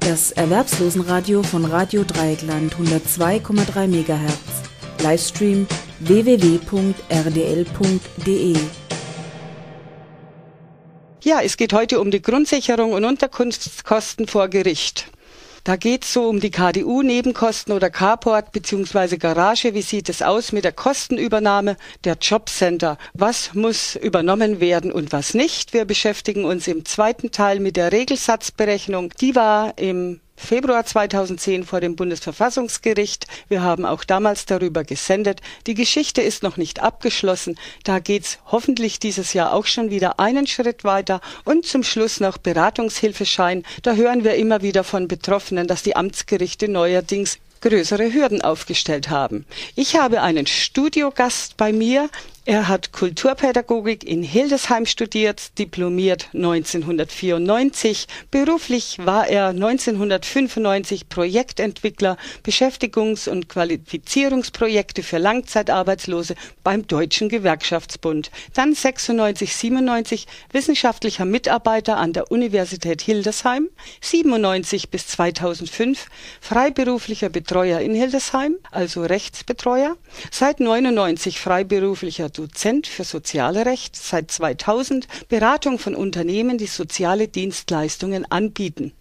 Das Erwerbslosenradio von Radio Dreieckland 102,3 MHz. Livestream www.rdl.de. Ja, es geht heute um die Grundsicherung und Unterkunftskosten vor Gericht. Da geht es so um die KDU-Nebenkosten oder Carport bzw. Garage. Wie sieht es aus mit der Kostenübernahme der Jobcenter? Was muss übernommen werden und was nicht? Wir beschäftigen uns im zweiten Teil mit der Regelsatzberechnung. Die war im Februar 2010 vor dem Bundesverfassungsgericht. Wir haben auch damals darüber gesendet. Die Geschichte ist noch nicht abgeschlossen. Da geht's hoffentlich dieses Jahr auch schon wieder einen Schritt weiter. Und zum Schluss noch Beratungshilfeschein. Da hören wir immer wieder von Betroffenen, dass die Amtsgerichte neuerdings größere Hürden aufgestellt haben. Ich habe einen Studiogast bei mir, er hat Kulturpädagogik in Hildesheim studiert, diplomiert 1994. Beruflich war er 1995 Projektentwickler, Beschäftigungs- und Qualifizierungsprojekte für Langzeitarbeitslose beim Deutschen Gewerkschaftsbund. Dann 96, 97 wissenschaftlicher Mitarbeiter an der Universität Hildesheim. 97 bis 2005 freiberuflicher Betreuer in Hildesheim, also Rechtsbetreuer. Seit 99 freiberuflicher Dozent für soziale Recht, seit 2000 Beratung von Unternehmen, die soziale Dienstleistungen anbieten.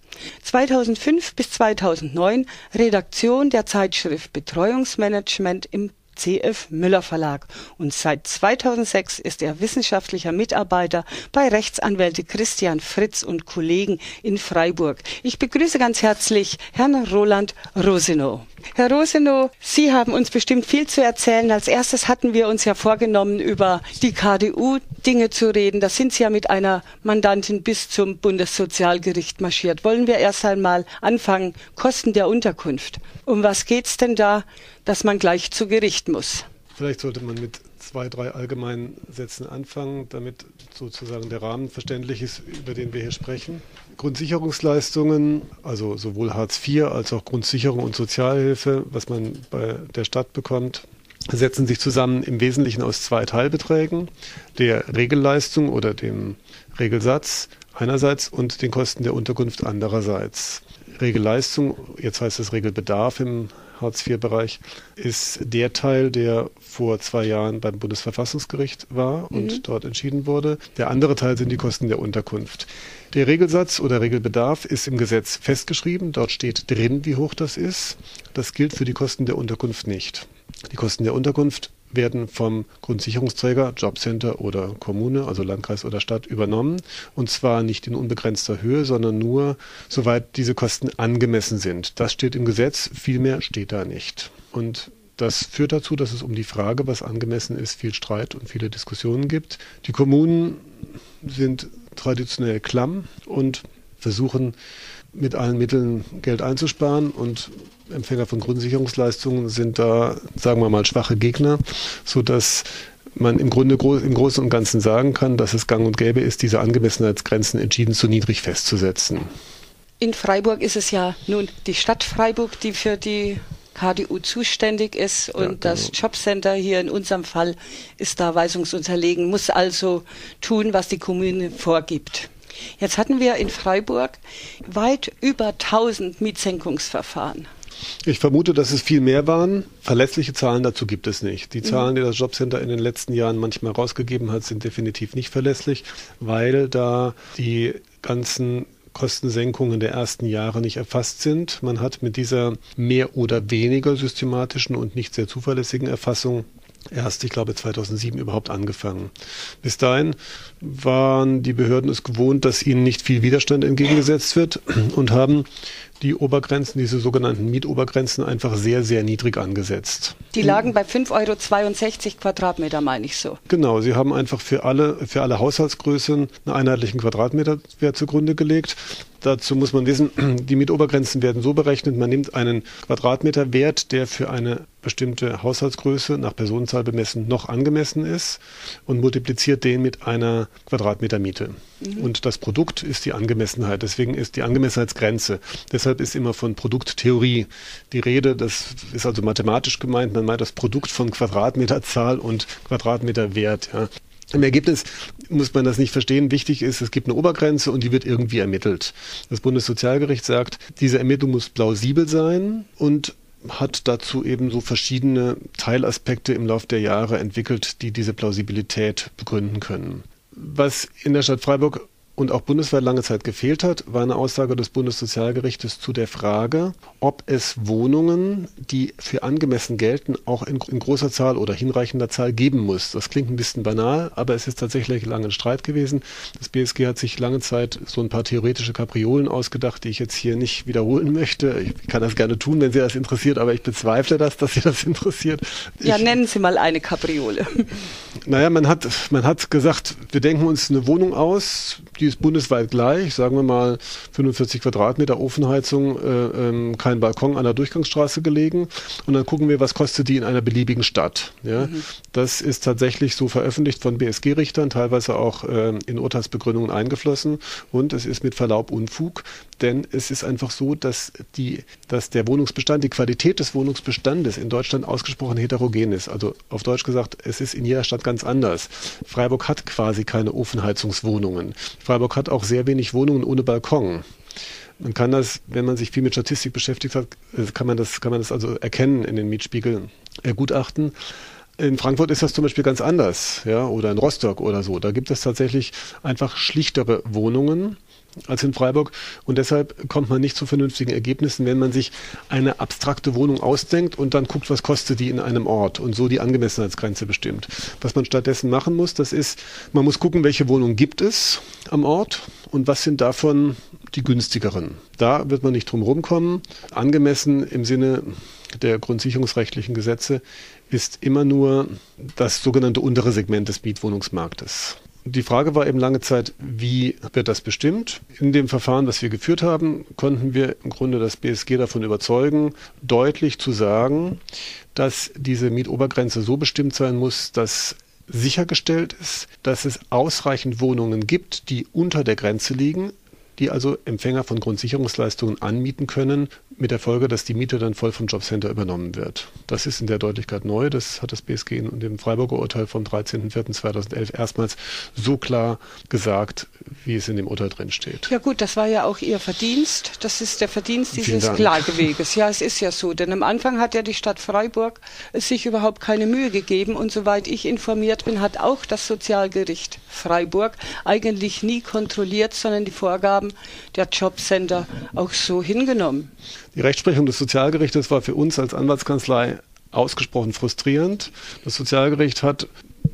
2005 bis 2009 Redaktion der Zeitschrift Betreuungsmanagement im CF Müller Verlag und seit 2006 ist er wissenschaftlicher Mitarbeiter bei Rechtsanwälte Christian Fritz und Kollegen in Freiburg. Ich begrüße ganz herzlich Herrn Roland Rosenow. Herr Rosenow, Sie haben uns bestimmt viel zu erzählen. Als erstes hatten wir uns ja vorgenommen, über die KDU Dinge zu reden. Da sind Sie ja mit einer Mandantin bis zum Bundessozialgericht marschiert. Wollen wir erst einmal anfangen? Kosten der Unterkunft. Um was geht's denn da, dass man gleich zu Gericht muss? Vielleicht sollte man mit zwei, drei allgemeinen Sätzen anfangen, damit sozusagen der Rahmen verständlich ist, über den wir hier sprechen. Grundsicherungsleistungen, also sowohl Hartz IV als auch Grundsicherung und Sozialhilfe, was man bei der Stadt bekommt, setzen sich zusammen im Wesentlichen aus zwei Teilbeträgen, der Regelleistung oder dem Regelsatz einerseits und den Kosten der Unterkunft andererseits. Regelleistung, jetzt heißt es Regelbedarf im Hartz-IV-Bereich, ist der Teil, der vor zwei Jahren beim Bundesverfassungsgericht war und mhm. dort entschieden wurde. Der andere Teil sind die Kosten der Unterkunft. Der Regelsatz oder Regelbedarf ist im Gesetz festgeschrieben. Dort steht drin, wie hoch das ist. Das gilt für die Kosten der Unterkunft nicht. Die Kosten der Unterkunft werden vom Grundsicherungsträger, Jobcenter oder Kommune, also Landkreis oder Stadt, übernommen. Und zwar nicht in unbegrenzter Höhe, sondern nur, soweit diese Kosten angemessen sind. Das steht im Gesetz, viel mehr steht da nicht. Und das führt dazu, dass es um die Frage, was angemessen ist, viel Streit und viele Diskussionen gibt. Die Kommunen sind traditionell klamm und versuchen mit allen Mitteln Geld einzusparen und Empfänger von Grundsicherungsleistungen sind da, sagen wir mal, schwache Gegner, sodass man im Grunde im Großen und Ganzen sagen kann, dass es gang und gäbe ist, diese Angemessenheitsgrenzen entschieden zu niedrig festzusetzen. In Freiburg ist es ja nun die Stadt Freiburg, die für die KDU zuständig ist und ja, genau. das Jobcenter hier in unserem Fall ist da weisungsunterlegen, muss also tun, was die Kommune vorgibt. Jetzt hatten wir in Freiburg weit über 1000 Mietsenkungsverfahren. Ich vermute, dass es viel mehr waren. Verlässliche Zahlen dazu gibt es nicht. Die mhm. Zahlen, die das Jobcenter in den letzten Jahren manchmal rausgegeben hat, sind definitiv nicht verlässlich, weil da die ganzen Kostensenkungen der ersten Jahre nicht erfasst sind. Man hat mit dieser mehr oder weniger systematischen und nicht sehr zuverlässigen Erfassung erst, ich glaube, 2007 überhaupt angefangen. Bis dahin waren die Behörden es gewohnt, dass ihnen nicht viel Widerstand entgegengesetzt wird und haben die Obergrenzen, diese sogenannten Mietobergrenzen, einfach sehr, sehr niedrig angesetzt. Die lagen bei 5,62 Euro Quadratmeter, meine ich so. Genau, sie haben einfach für alle, für alle Haushaltsgrößen einen einheitlichen Quadratmeterwert zugrunde gelegt. Dazu muss man wissen, die Mietobergrenzen werden so berechnet, man nimmt einen Quadratmeterwert, der für eine bestimmte Haushaltsgröße nach Personenzahl bemessen noch angemessen ist und multipliziert den mit einer Quadratmetermiete. Mhm. Und das Produkt ist die Angemessenheit. Deswegen ist die Angemessenheitsgrenze. Deshalb ist immer von Produkttheorie die Rede. Das ist also mathematisch gemeint. Man meint das Produkt von Quadratmeterzahl und Quadratmeterwert. Ja. Im Ergebnis muss man das nicht verstehen. Wichtig ist, es gibt eine Obergrenze und die wird irgendwie ermittelt. Das Bundessozialgericht sagt, diese Ermittlung muss plausibel sein und hat dazu eben so verschiedene Teilaspekte im Laufe der Jahre entwickelt, die diese Plausibilität begründen können. Was in der Stadt Freiburg und auch bundesweit lange Zeit gefehlt hat, war eine Aussage des Bundessozialgerichtes zu der Frage, ob es Wohnungen, die für angemessen gelten, auch in, in, großer Zahl oder hinreichender Zahl geben muss. Das klingt ein bisschen banal, aber es ist tatsächlich lange ein Streit gewesen. Das BSG hat sich lange Zeit so ein paar theoretische Kapriolen ausgedacht, die ich jetzt hier nicht wiederholen möchte. Ich kann das gerne tun, wenn Sie das interessiert, aber ich bezweifle das, dass Sie das interessiert. Ja, ich, nennen Sie mal eine Kapriole. Naja, man hat, man hat gesagt, wir denken uns eine Wohnung aus, die ist bundesweit gleich, sagen wir mal 45 Quadratmeter Ofenheizung, äh, ähm, kein Balkon an der Durchgangsstraße gelegen und dann gucken wir, was kostet die in einer beliebigen Stadt. Ja? Mhm. Das ist tatsächlich so veröffentlicht von BSG-Richtern, teilweise auch äh, in Urteilsbegründungen eingeflossen und es ist mit Verlaub Unfug, denn es ist einfach so, dass, die, dass der Wohnungsbestand, die Qualität des Wohnungsbestandes in Deutschland ausgesprochen heterogen ist. Also auf Deutsch gesagt, es ist in jeder Stadt ganz anders. Freiburg hat quasi keine Ofenheizungswohnungen. Freiburg hat auch sehr wenig Wohnungen ohne Balkon. Man kann das, wenn man sich viel mit Statistik beschäftigt hat, äh, kann man das, kann man das also erkennen in den Mietspiegeln, Mietspiegelgutachten. In Frankfurt ist das zum Beispiel ganz anders, ja, oder in Rostock oder so. Da gibt es tatsächlich einfach schlichtere Wohnungen als in Freiburg. Und deshalb kommt man nicht zu vernünftigen Ergebnissen, wenn man sich eine abstrakte Wohnung ausdenkt und dann guckt, was kostet die in einem Ort und so die Angemessenheitsgrenze bestimmt. Was man stattdessen machen muss, das ist, man muss gucken, welche Wohnungen gibt es am Ort und was sind davon die günstigeren. Da wird man nicht drum rumkommen. Angemessen im Sinne der grundsicherungsrechtlichen Gesetze ist immer nur das sogenannte untere Segment des Mietwohnungsmarktes. Die Frage war eben lange Zeit, wie wird das bestimmt? In dem Verfahren, was wir geführt haben, konnten wir im Grunde das BSG davon überzeugen, deutlich zu sagen, dass diese Mietobergrenze so bestimmt sein muss, dass sichergestellt ist, dass es ausreichend Wohnungen gibt, die unter der Grenze liegen, die also Empfänger von Grundsicherungsleistungen anmieten können, mit der Folge, dass die Miete dann voll vom Jobcenter übernommen wird. Das ist in der Deutlichkeit neu. Das hat das BSG in dem Freiburger Urteil vom 13.04.2011 erstmals so klar gesagt, wie es in dem Urteil drin steht. Ja gut, das war ja auch Ihr Verdienst. Das ist der Verdienst dieses Klageweges. Ja, es ist ja so. Denn am Anfang hat ja die Stadt Freiburg sich überhaupt keine Mühe gegeben. Und soweit ich informiert bin, hat auch das Sozialgericht Freiburg eigentlich nie kontrolliert, sondern die Vorgaben der Jobcenter auch so hingenommen. Die Rechtsprechung des Sozialgerichtes war für uns als Anwaltskanzlei ausgesprochen frustrierend. Das Sozialgericht hat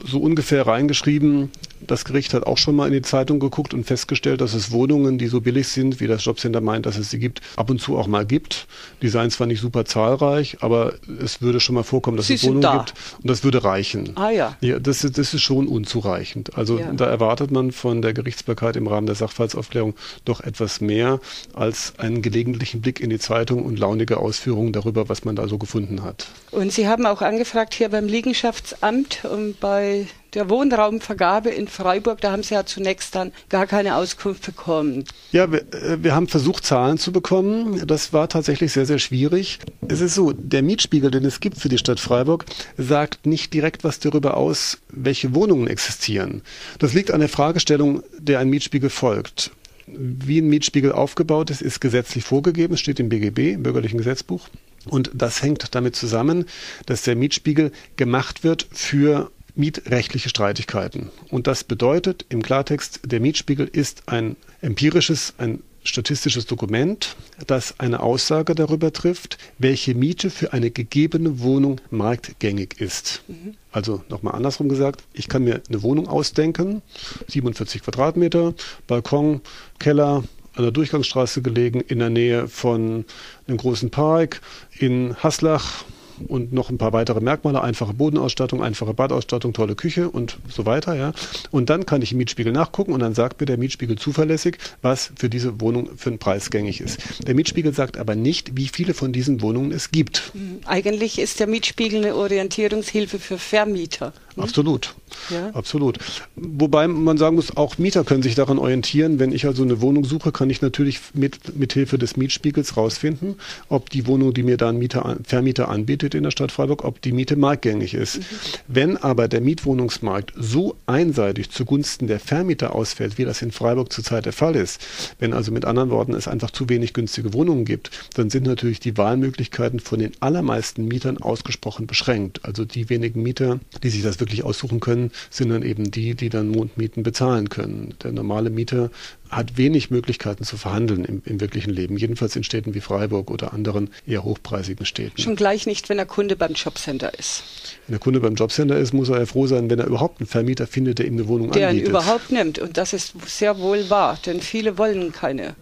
so ungefähr reingeschrieben, das Gericht hat auch schon mal in die Zeitung geguckt und festgestellt, dass es Wohnungen, die so billig sind, wie das Jobcenter meint, dass es sie gibt, ab und zu auch mal gibt. Die seien zwar nicht super zahlreich, aber es würde schon mal vorkommen, dass sie es Wohnungen da. gibt und das würde reichen. Ah ja. ja das, das ist schon unzureichend. Also ja. da erwartet man von der Gerichtsbarkeit im Rahmen der Sachverhaltsaufklärung doch etwas mehr als einen gelegentlichen Blick in die Zeitung und launige Ausführungen darüber, was man da so gefunden hat. Und Sie haben auch angefragt hier beim Liegenschaftsamt und bei der Wohnraumvergabe in Freiburg, da haben Sie ja zunächst dann gar keine Auskunft bekommen. Ja, wir, äh, wir haben versucht, Zahlen zu bekommen. Das war tatsächlich sehr, sehr schwierig. Es ist so, der Mietspiegel, den es gibt für die Stadt Freiburg, sagt nicht direkt was darüber aus, welche Wohnungen existieren. Das liegt an der Fragestellung, der ein Mietspiegel folgt. Wie ein Mietspiegel aufgebaut ist, ist gesetzlich vorgegeben. Steht im BGB, im Bürgerlichen Gesetzbuch. Und das hängt damit zusammen, dass der Mietspiegel gemacht wird für mietrechtliche Streitigkeiten. Und das bedeutet im Klartext, der Mietspiegel ist ein empirisches, ein statistisches Dokument, das eine Aussage darüber trifft, welche Miete für eine gegebene Wohnung marktgängig ist. Mhm. Also nochmal andersrum gesagt, ich kann mir eine Wohnung ausdenken, 47 Quadratmeter, Balkon, Keller, an der Durchgangsstraße gelegen, in der Nähe von einem großen Park, in Haslach, und noch ein paar weitere Merkmale, einfache Bodenausstattung, einfache Badausstattung, tolle Küche und so weiter, ja. Und dann kann ich im Mietspiegel nachgucken und dann sagt mir der Mietspiegel zuverlässig, was für diese Wohnung für einen Preis gängig ist. Der Mietspiegel sagt aber nicht, wie viele von diesen Wohnungen es gibt. Eigentlich ist der Mietspiegel eine Orientierungshilfe für Vermieter. Absolut. Ja. Absolut. Wobei man sagen muss, auch Mieter können sich daran orientieren. Wenn ich also eine Wohnung suche, kann ich natürlich mit, mit Hilfe des Mietspiegels rausfinden, ob die Wohnung, die mir da ein Mieter, Vermieter anbietet in der Stadt Freiburg, ob die Miete marktgängig ist. Mhm. Wenn aber der Mietwohnungsmarkt so einseitig zugunsten der Vermieter ausfällt, wie das in Freiburg zurzeit der Fall ist, wenn also mit anderen Worten es einfach zu wenig günstige Wohnungen gibt, dann sind natürlich die Wahlmöglichkeiten von den allermeisten Mietern ausgesprochen beschränkt. Also die wenigen Mieter, die sich das wirklich aussuchen können, sind dann eben die, die dann Mondmieten bezahlen können. Der normale Mieter hat wenig Möglichkeiten zu verhandeln im, im, wirklichen Leben, jedenfalls in Städten wie Freiburg oder anderen eher hochpreisigen Städten. Schon gleich nicht, wenn der Kunde beim Jobcenter ist. Wenn der Kunde beim Jobcenter ist, muss er ja froh sein, wenn er überhaupt einen Vermieter findet, der ihm eine Wohnung der anbietet. Der ihn überhaupt nimmt. Und das ist sehr wohl wahr, denn viele wollen keine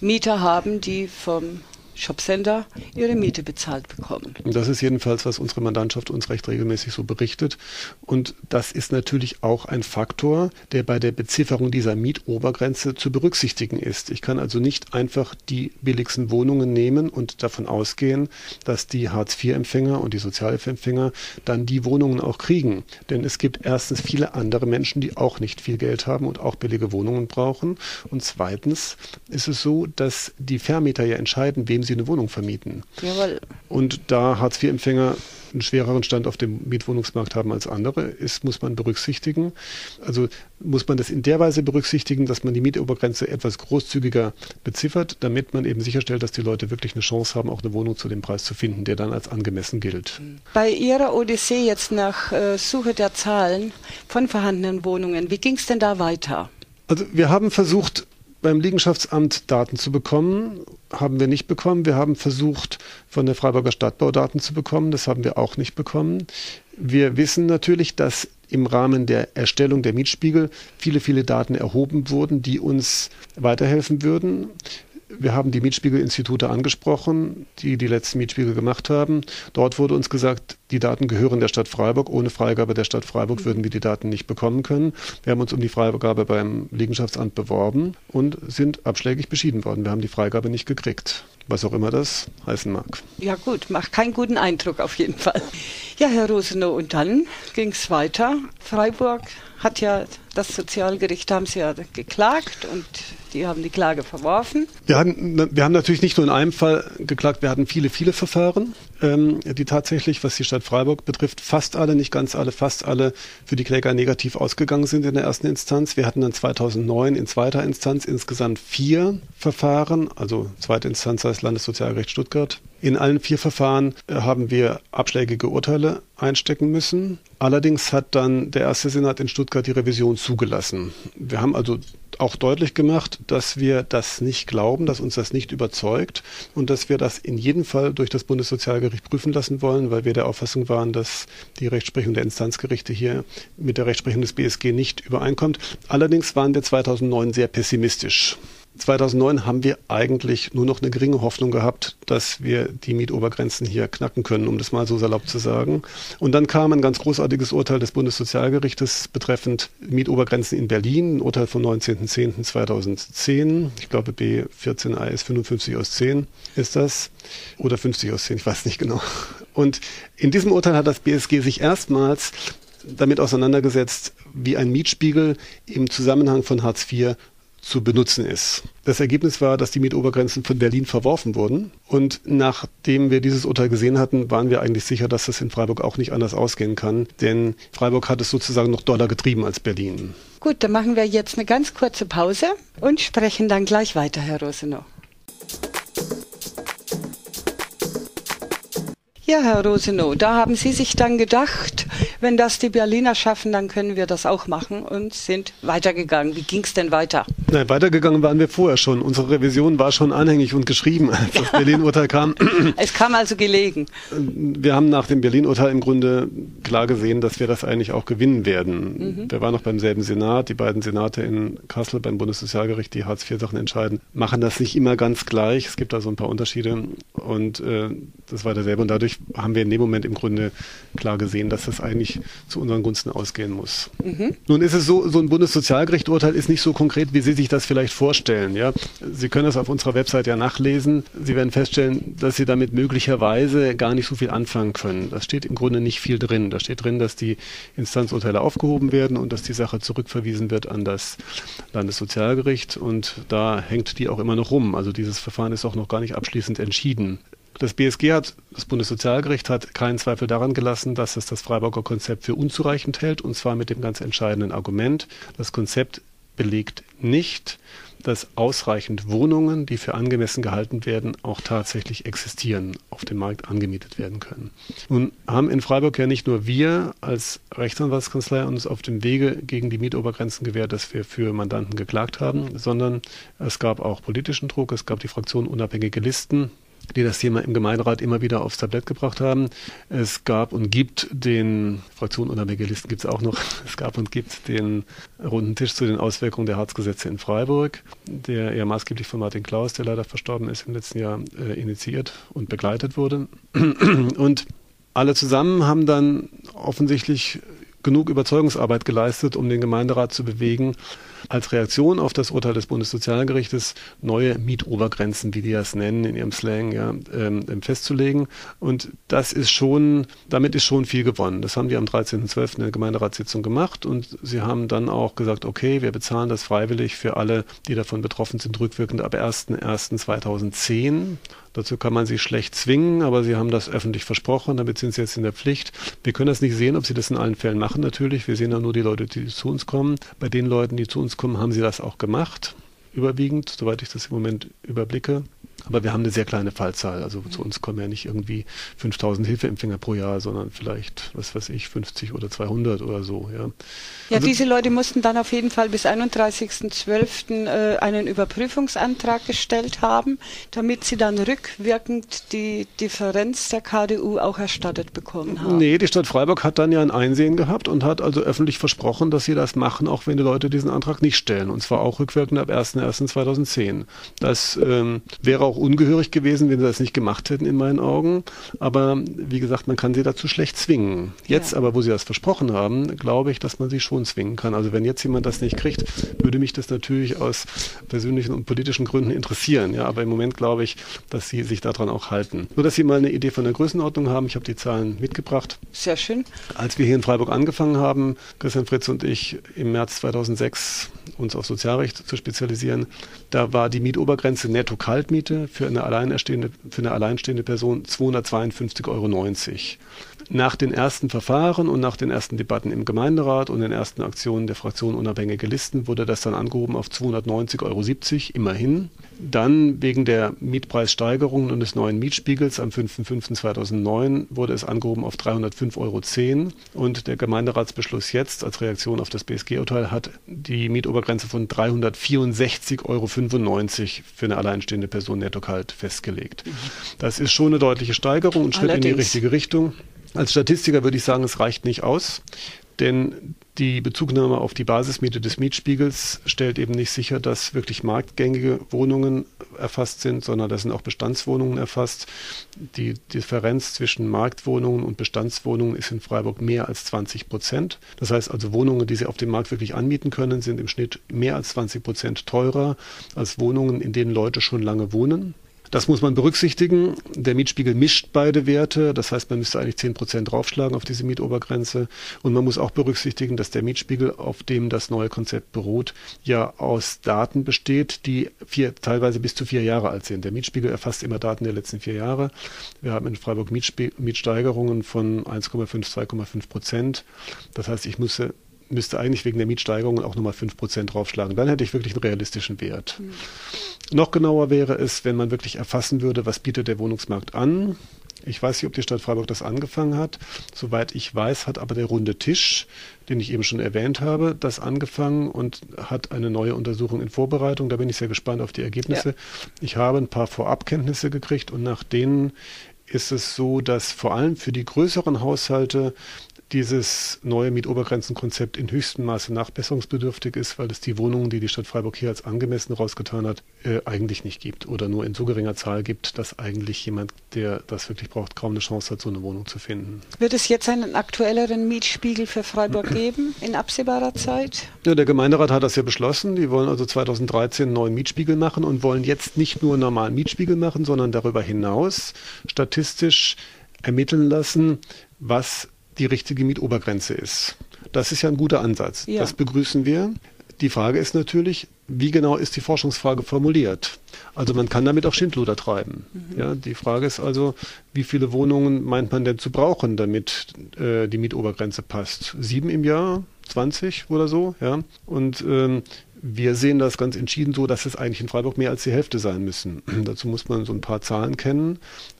Mieter haben, die vom Shopcenter ihre Miete bezahlt bekommen. Das ist jedenfalls, was unsere Mandantschaft uns recht regelmäßig so berichtet. Und das ist natürlich auch ein Faktor, der bei der Bezifferung dieser Mietobergrenze zu berücksichtigen ist. Ich kann also nicht einfach die billigsten Wohnungen nehmen und davon ausgehen, dass die Hartz-IV-Empfänger und die Sozialhilfeempfänger dann die Wohnungen auch kriegen. Denn es gibt erstens viele andere Menschen, die auch nicht viel Geld haben und auch billige Wohnungen brauchen. Und zweitens ist es so, dass die Vermieter ja entscheiden, wem sie eine Wohnung vermieten. Jawohl. Und da Hartz-IV-Empfänger einen schwereren Stand auf dem Mietwohnungsmarkt haben als andere, ist, muss man berücksichtigen. Also muss man das in der Weise berücksichtigen, dass man die Mietobergrenze etwas großzügiger beziffert, damit man eben sicherstellt, dass die Leute wirklich eine Chance haben, auch eine Wohnung zu dem Preis zu finden, der dann als angemessen gilt. Bei Ihrer Odyssee jetzt nach äh, Suche der Zahlen von vorhandenen Wohnungen, wie ging es denn da weiter? Also wir haben versucht, beim Liegenschaftsamt Daten zu bekommen. Haben wir nicht bekommen. Wir haben versucht, von der Freiburger Stadtbau Daten zu bekommen. Das haben wir auch nicht bekommen. Wir wissen natürlich, dass im Rahmen der Erstellung der Mietspiegel viele, viele Daten erhoben wurden, die uns weiterhelfen würden. Wir haben die Mietspiegelinstitute angesprochen, die die letzten Mietspiegel gemacht haben. Dort wurde uns gesagt, die Daten gehören der Stadt Freiburg. Ohne Freigabe der Stadt Freiburg würden wir die Daten nicht bekommen können. Wir haben uns um die Freigabe beim Liegenschaftsamt beworben und sind abschlägig beschieden worden. Wir haben die Freigabe nicht gekriegt was auch immer das heißen mag. Ja gut, macht keinen guten Eindruck auf jeden Fall. Ja, Herr Rosenow, und dann ging es weiter. Freiburg hat ja das Sozialgericht, haben sie ja geklagt und die haben die Klage verworfen. Wir, hatten, wir haben natürlich nicht nur in einem Fall geklagt, wir hatten viele, viele Verfahren, ähm, die tatsächlich, was die Stadt Freiburg betrifft, fast alle, nicht ganz alle, fast alle für die Kläger negativ ausgegangen sind in der ersten Instanz. Wir hatten dann 2009 in zweiter Instanz insgesamt vier Verfahren, also zweite Instanz heißt Landessozialgericht Stuttgart. In allen vier Verfahren äh, haben wir abschlägige Urteile einstecken müssen. Allerdings hat dann der erste Senat in Stuttgart die Revision zugelassen. Wir haben also auch deutlich gemacht, dass wir das nicht glauben, dass uns das nicht überzeugt und dass wir das in jedem Fall durch das Bundessozialgericht prüfen lassen wollen, weil wir der Auffassung waren, dass die Rechtsprechung der Instanzgerichte hier mit der Rechtsprechung des BSG nicht übereinkommt. Allerdings waren wir 2009 sehr pessimistisch. 2009 haben wir eigentlich nur noch eine geringe Hoffnung gehabt, dass wir die Mietobergrenzen hier knacken können, um das mal so salopp zu sagen. Und dann kam ein ganz großartiges Urteil des Bundessozialgerichtes betreffend Mietobergrenzen in Berlin, ein Urteil vom 19.10.2010, ich glaube B 14 AS 55 aus 10 ist das, oder 50 aus 10, ich weiß nicht genau. Und in diesem Urteil hat das BSG sich erstmals damit auseinandergesetzt, wie ein Mietspiegel im Zusammenhang von Hartz IV zu benutzen ist. Das Ergebnis war, dass die Mietobergrenzen von Berlin verworfen wurden. Und nachdem wir dieses Urteil gesehen hatten, waren wir eigentlich sicher, dass das in Freiburg auch nicht anders ausgehen kann. Denn Freiburg hat es sozusagen noch doller getrieben als Berlin. Gut, dann machen wir jetzt eine ganz kurze Pause und sprechen dann gleich weiter, Herr Rosenow. Ja, Herr Rosenow, da haben Sie sich dann gedacht, wenn das die Berliner schaffen, dann können wir das auch machen und sind weitergegangen. Wie ging es denn weiter? Nein, weitergegangen waren wir vorher schon. Unsere Revision war schon anhängig und geschrieben, als das Berlin-Urteil kam. Es kam also gelegen. Wir haben nach dem Berlin-Urteil im Grunde klar gesehen, dass wir das eigentlich auch gewinnen werden. Mhm. Wir waren noch beim selben Senat. Die beiden Senate in Kassel beim Bundessozialgericht, die Hartz-IV-Sachen entscheiden, machen das nicht immer ganz gleich. Es gibt da so ein paar Unterschiede und äh, das war derselbe. Und dadurch haben wir in dem Moment im Grunde klar gesehen, dass das eigentlich zu unseren Gunsten ausgehen muss. Mhm. Nun ist es so, so ein Bundessozialgerichturteil ist nicht so konkret, wie Sie sich das vielleicht vorstellen. Ja? Sie können das auf unserer Website ja nachlesen. Sie werden feststellen, dass Sie damit möglicherweise gar nicht so viel anfangen können. Da steht im Grunde nicht viel drin. Da steht drin, dass die Instanzurteile aufgehoben werden und dass die Sache zurückverwiesen wird an das Landessozialgericht und da hängt die auch immer noch rum. Also dieses Verfahren ist auch noch gar nicht abschließend entschieden. Das BSG hat, das Bundessozialgericht hat keinen Zweifel daran gelassen, dass es das Freiburger Konzept für unzureichend hält, und zwar mit dem ganz entscheidenden Argument, das Konzept belegt nicht, dass ausreichend Wohnungen, die für angemessen gehalten werden, auch tatsächlich existieren, auf dem Markt angemietet werden können. Nun haben in Freiburg ja nicht nur wir als Rechtsanwaltskanzlei uns auf dem Wege gegen die Mietobergrenzen gewährt, dass wir für Mandanten geklagt haben, sondern es gab auch politischen Druck, es gab die Fraktion Unabhängige Listen, die das Thema im Gemeinderat immer wieder aufs Tablett gebracht haben. Es gab und gibt den, Fraktion unabhängige Listen gibt es auch noch, es gab und gibt den runden Tisch zu den Auswirkungen der Harzgesetze in Freiburg, der ja maßgeblich von Martin Klaus, der leider verstorben ist im letzten Jahr, äh, initiiert und begleitet wurde. Und alle zusammen haben dann offensichtlich genug Überzeugungsarbeit geleistet, um den Gemeinderat zu bewegen, als Reaktion auf das Urteil des Bundessozialgerichtes neue Mietobergrenzen, wie die das nennen in ihrem Slang, ja, ähm, ähm, festzulegen. Und das ist schon, damit ist schon viel gewonnen. Das haben die am 13.12. in der Gemeinderatssitzung gemacht und sie haben dann auch gesagt, okay, wir bezahlen das freiwillig für alle, die davon betroffen sind, rückwirkend ab 1.1.2010. Dazu kann man sie schlecht zwingen, aber sie haben das öffentlich versprochen, damit sind sie jetzt in der Pflicht. Wir können das nicht sehen, ob sie das in allen Fällen machen natürlich. Wir sehen ja nur die Leute, die zu uns kommen. Bei den Leuten, die zu uns kommen, haben sie das auch gemacht, überwiegend, soweit ich das im Moment überblicke. Aber wir haben eine sehr kleine Fallzahl. Also zu uns kommen ja nicht irgendwie 5000 Hilfeempfänger pro Jahr, sondern vielleicht, was weiß ich, 50 oder 200 oder so. Ja, ja also, diese Leute mussten dann auf jeden Fall bis 31.12. Äh, einen Überprüfungsantrag gestellt haben, damit sie dann rückwirkend die Differenz der KDU auch erstattet bekommen haben. Nee, die Stadt Freiburg hat dann ja ein Einsehen gehabt und hat also öffentlich versprochen, dass sie das machen, auch wenn die Leute diesen Antrag nicht stellen. Und zwar auch rückwirkend ab 1.1.2010. Das ähm, wäre auch auch ungehörig gewesen, wenn sie das nicht gemacht hätten, in meinen Augen. Aber wie gesagt, man kann sie dazu schlecht zwingen. Jetzt ja. aber, wo sie das versprochen haben, glaube ich, dass man sie schon zwingen kann. Also wenn jetzt jemand das nicht kriegt, würde mich das natürlich aus persönlichen und politischen Gründen interessieren. Ja, aber im Moment glaube ich, dass sie sich daran auch halten. Nur, dass Sie mal eine Idee von der Größenordnung haben. Ich habe die Zahlen mitgebracht. Sehr schön. Als wir hier in Freiburg angefangen haben, Christian Fritz und ich im März 2006 uns auf Sozialrecht zu spezialisieren, da war die Mietobergrenze Netto-Kaltmiete für eine alleinstehende, für eine alleinstehende Person 252,90 Euro. Nach den ersten Verfahren und nach den ersten Debatten im Gemeinderat und den ersten Aktionen der Fraktion Unabhängige Listen wurde das dann angehoben auf 290,70 Euro, immerhin. Dann wegen der Mietpreissteigerungen und des neuen Mietspiegels am 5.5.2009 wurde es angehoben auf 305,10 Euro. Und der Gemeinderatsbeschluss jetzt als Reaktion auf das BSG-Urteil hat die Mietobergrenze von 364,95 Euro für eine alleinstehende Person netto kalt festgelegt. Das ist schon eine deutliche Steigerung und Schritt Allerdings. in die richtige Richtung. Als Statistiker würde ich sagen, es reicht nicht aus, denn die Bezugnahme auf die Basismiete des Mietspiegels stellt eben nicht sicher, dass wirklich marktgängige Wohnungen erfasst sind, sondern da sind auch Bestandswohnungen erfasst. Die Differenz zwischen Marktwohnungen und Bestandswohnungen ist in Freiburg mehr als 20 Prozent. Das heißt also, Wohnungen, die Sie auf dem Markt wirklich anmieten können, sind im Schnitt mehr als 20 Prozent teurer als Wohnungen, in denen Leute schon lange wohnen. Das muss man berücksichtigen. Der Mietspiegel mischt beide Werte. Das heißt, man müsste eigentlich 10 Prozent draufschlagen auf diese Mietobergrenze. Und man muss auch berücksichtigen, dass der Mietspiegel, auf dem das neue Konzept beruht, ja aus Daten besteht, die vier, teilweise bis zu vier Jahre alt sind. Der Mietspiegel erfasst immer Daten der letzten vier Jahre. Wir haben in Freiburg Mietspie Mietsteigerungen von 1,5, 2,5 Prozent. Das heißt, ich müsste müsste eigentlich wegen der Mietsteigerungen auch nochmal 5% draufschlagen. Dann hätte ich wirklich einen realistischen Wert. Mhm. Noch genauer wäre es, wenn man wirklich erfassen würde, was bietet der Wohnungsmarkt an. Ich weiß nicht, ob die Stadt Freiburg das angefangen hat. Soweit ich weiß, hat aber der runde Tisch, den ich eben schon erwähnt habe, das angefangen und hat eine neue Untersuchung in Vorbereitung. Da bin ich sehr gespannt auf die Ergebnisse. Ja. Ich habe ein paar Vorabkenntnisse gekriegt und nach denen ist es so, dass vor allem für die größeren Haushalte dieses neue Mietobergrenzenkonzept in höchstem Maße nachbesserungsbedürftig ist, weil es die Wohnungen, die die Stadt Freiburg hier als angemessen rausgetan hat, äh, eigentlich nicht gibt oder nur in so geringer Zahl gibt, dass eigentlich jemand, der das wirklich braucht, kaum eine Chance hat, so eine Wohnung zu finden. Wird es jetzt einen aktuelleren Mietspiegel für Freiburg geben in absehbarer Zeit? Ja, der Gemeinderat hat das ja beschlossen. Die wollen also 2013 einen neuen Mietspiegel machen und wollen jetzt nicht nur einen normalen Mietspiegel machen, sondern darüber hinaus statistisch ermitteln lassen, was die richtige Mietobergrenze ist. Das ist ja ein guter Ansatz. Ja. Das begrüßen wir. Die Frage ist natürlich, wie genau ist die Forschungsfrage formuliert? Also man kann damit auch Schindluder treiben. Mhm. Ja, die Frage ist also, wie viele Wohnungen meint man denn zu brauchen, damit äh, die Mietobergrenze passt? Sieben im Jahr? 20 oder so? Ja? Und ähm, wir sehen das ganz entschieden so, dass es eigentlich in Freiburg mehr als die Hälfte sein müssen. Dazu muss man so ein paar Zahlen kennen.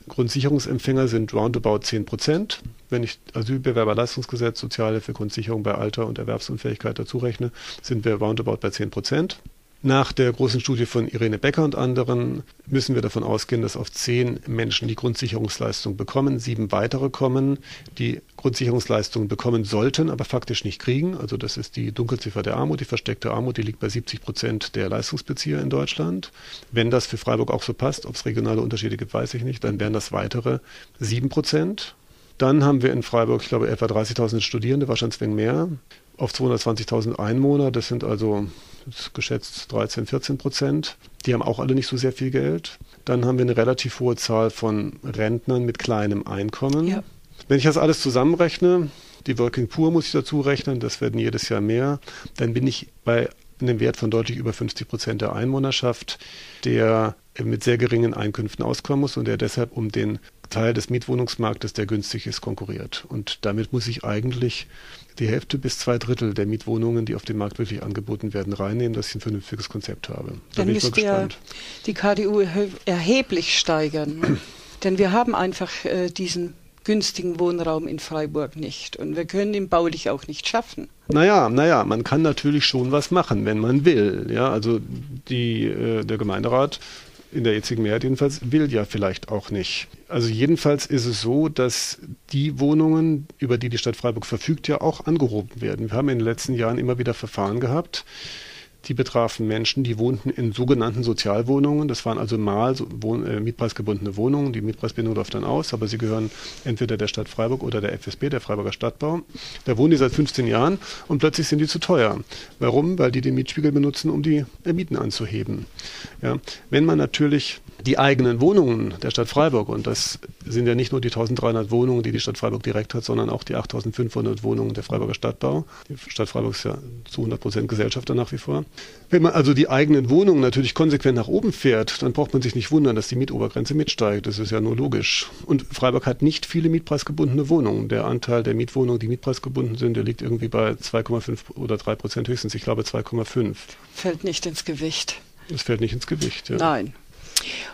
Grundsicherungsempfänger sind roundabout 10 Prozent. Wenn ich Asylbewerberleistungsgesetz, Sozialhilfe, Grundsicherung bei Alter und Erwerbsunfähigkeit dazu rechne, sind wir roundabout bei 10 Prozent. Nach der großen Studie von Irene Becker und anderen müssen wir davon ausgehen, dass auf zehn Menschen die Grundsicherungsleistung bekommen, sieben weitere kommen, die Grundsicherungsleistungen bekommen sollten, aber faktisch nicht kriegen. Also das ist die Dunkelziffer der Armut, die versteckte Armut, die liegt bei 70 Prozent der Leistungsbezieher in Deutschland. Wenn das für Freiburg auch so passt, ob es regionale Unterschiede gibt, weiß ich nicht, dann wären das weitere sieben Prozent. Dann haben wir in Freiburg, ich glaube, etwa 30.000 Studierende, wahrscheinlich ein wenig mehr, auf 220.000 Einwohner. Das sind also geschätzt 13, 14 Prozent. Die haben auch alle nicht so sehr viel Geld. Dann haben wir eine relativ hohe Zahl von Rentnern mit kleinem Einkommen. Ja. Wenn ich das alles zusammenrechne, die Working Poor muss ich dazu rechnen, das werden jedes Jahr mehr, dann bin ich bei einem Wert von deutlich über 50 Prozent der Einwohnerschaft, der mit sehr geringen Einkünften auskommen muss und der deshalb um den Teil des Mietwohnungsmarktes, der günstig ist, konkurriert. Und damit muss ich eigentlich die Hälfte bis zwei Drittel der Mietwohnungen, die auf dem Markt wirklich angeboten werden, reinnehmen, dass ich ein vernünftiges Konzept habe. Da Dann müsste ja die KDU erheblich steigern. Denn wir haben einfach äh, diesen günstigen Wohnraum in Freiburg nicht. Und wir können ihn baulich auch nicht schaffen. Naja, naja, man kann natürlich schon was machen, wenn man will. Ja, also die, äh, der Gemeinderat in der jetzigen Mehrheit jedenfalls, will ja vielleicht auch nicht. Also jedenfalls ist es so, dass die Wohnungen, über die die Stadt Freiburg verfügt, ja auch angehoben werden. Wir haben in den letzten Jahren immer wieder Verfahren gehabt, die betrafen Menschen, die wohnten in sogenannten Sozialwohnungen. Das waren also mal so Wohn äh, mietpreisgebundene Wohnungen. Die Mietpreisbindung läuft dann aus, aber sie gehören entweder der Stadt Freiburg oder der FSB, der Freiburger Stadtbau. Da wohnen die seit 15 Jahren und plötzlich sind die zu teuer. Warum? Weil die den Mietspiegel benutzen, um die äh, Mieten anzuheben. Ja. Wenn man natürlich die eigenen Wohnungen der Stadt Freiburg, und das sind ja nicht nur die 1300 Wohnungen, die die Stadt Freiburg direkt hat, sondern auch die 8500 Wohnungen der Freiburger Stadtbau. Die Stadt Freiburg ist ja zu 100 Prozent Gesellschafter nach wie vor. Wenn man also die eigenen Wohnungen natürlich konsequent nach oben fährt, dann braucht man sich nicht wundern, dass die Mietobergrenze mitsteigt. Das ist ja nur logisch. Und Freiburg hat nicht viele mietpreisgebundene Wohnungen. Der Anteil der Mietwohnungen, die mietpreisgebunden sind, der liegt irgendwie bei 2,5 oder 3 Prozent höchstens. Ich glaube 2,5. Fällt nicht ins Gewicht. Es fällt nicht ins Gewicht, ja. Nein.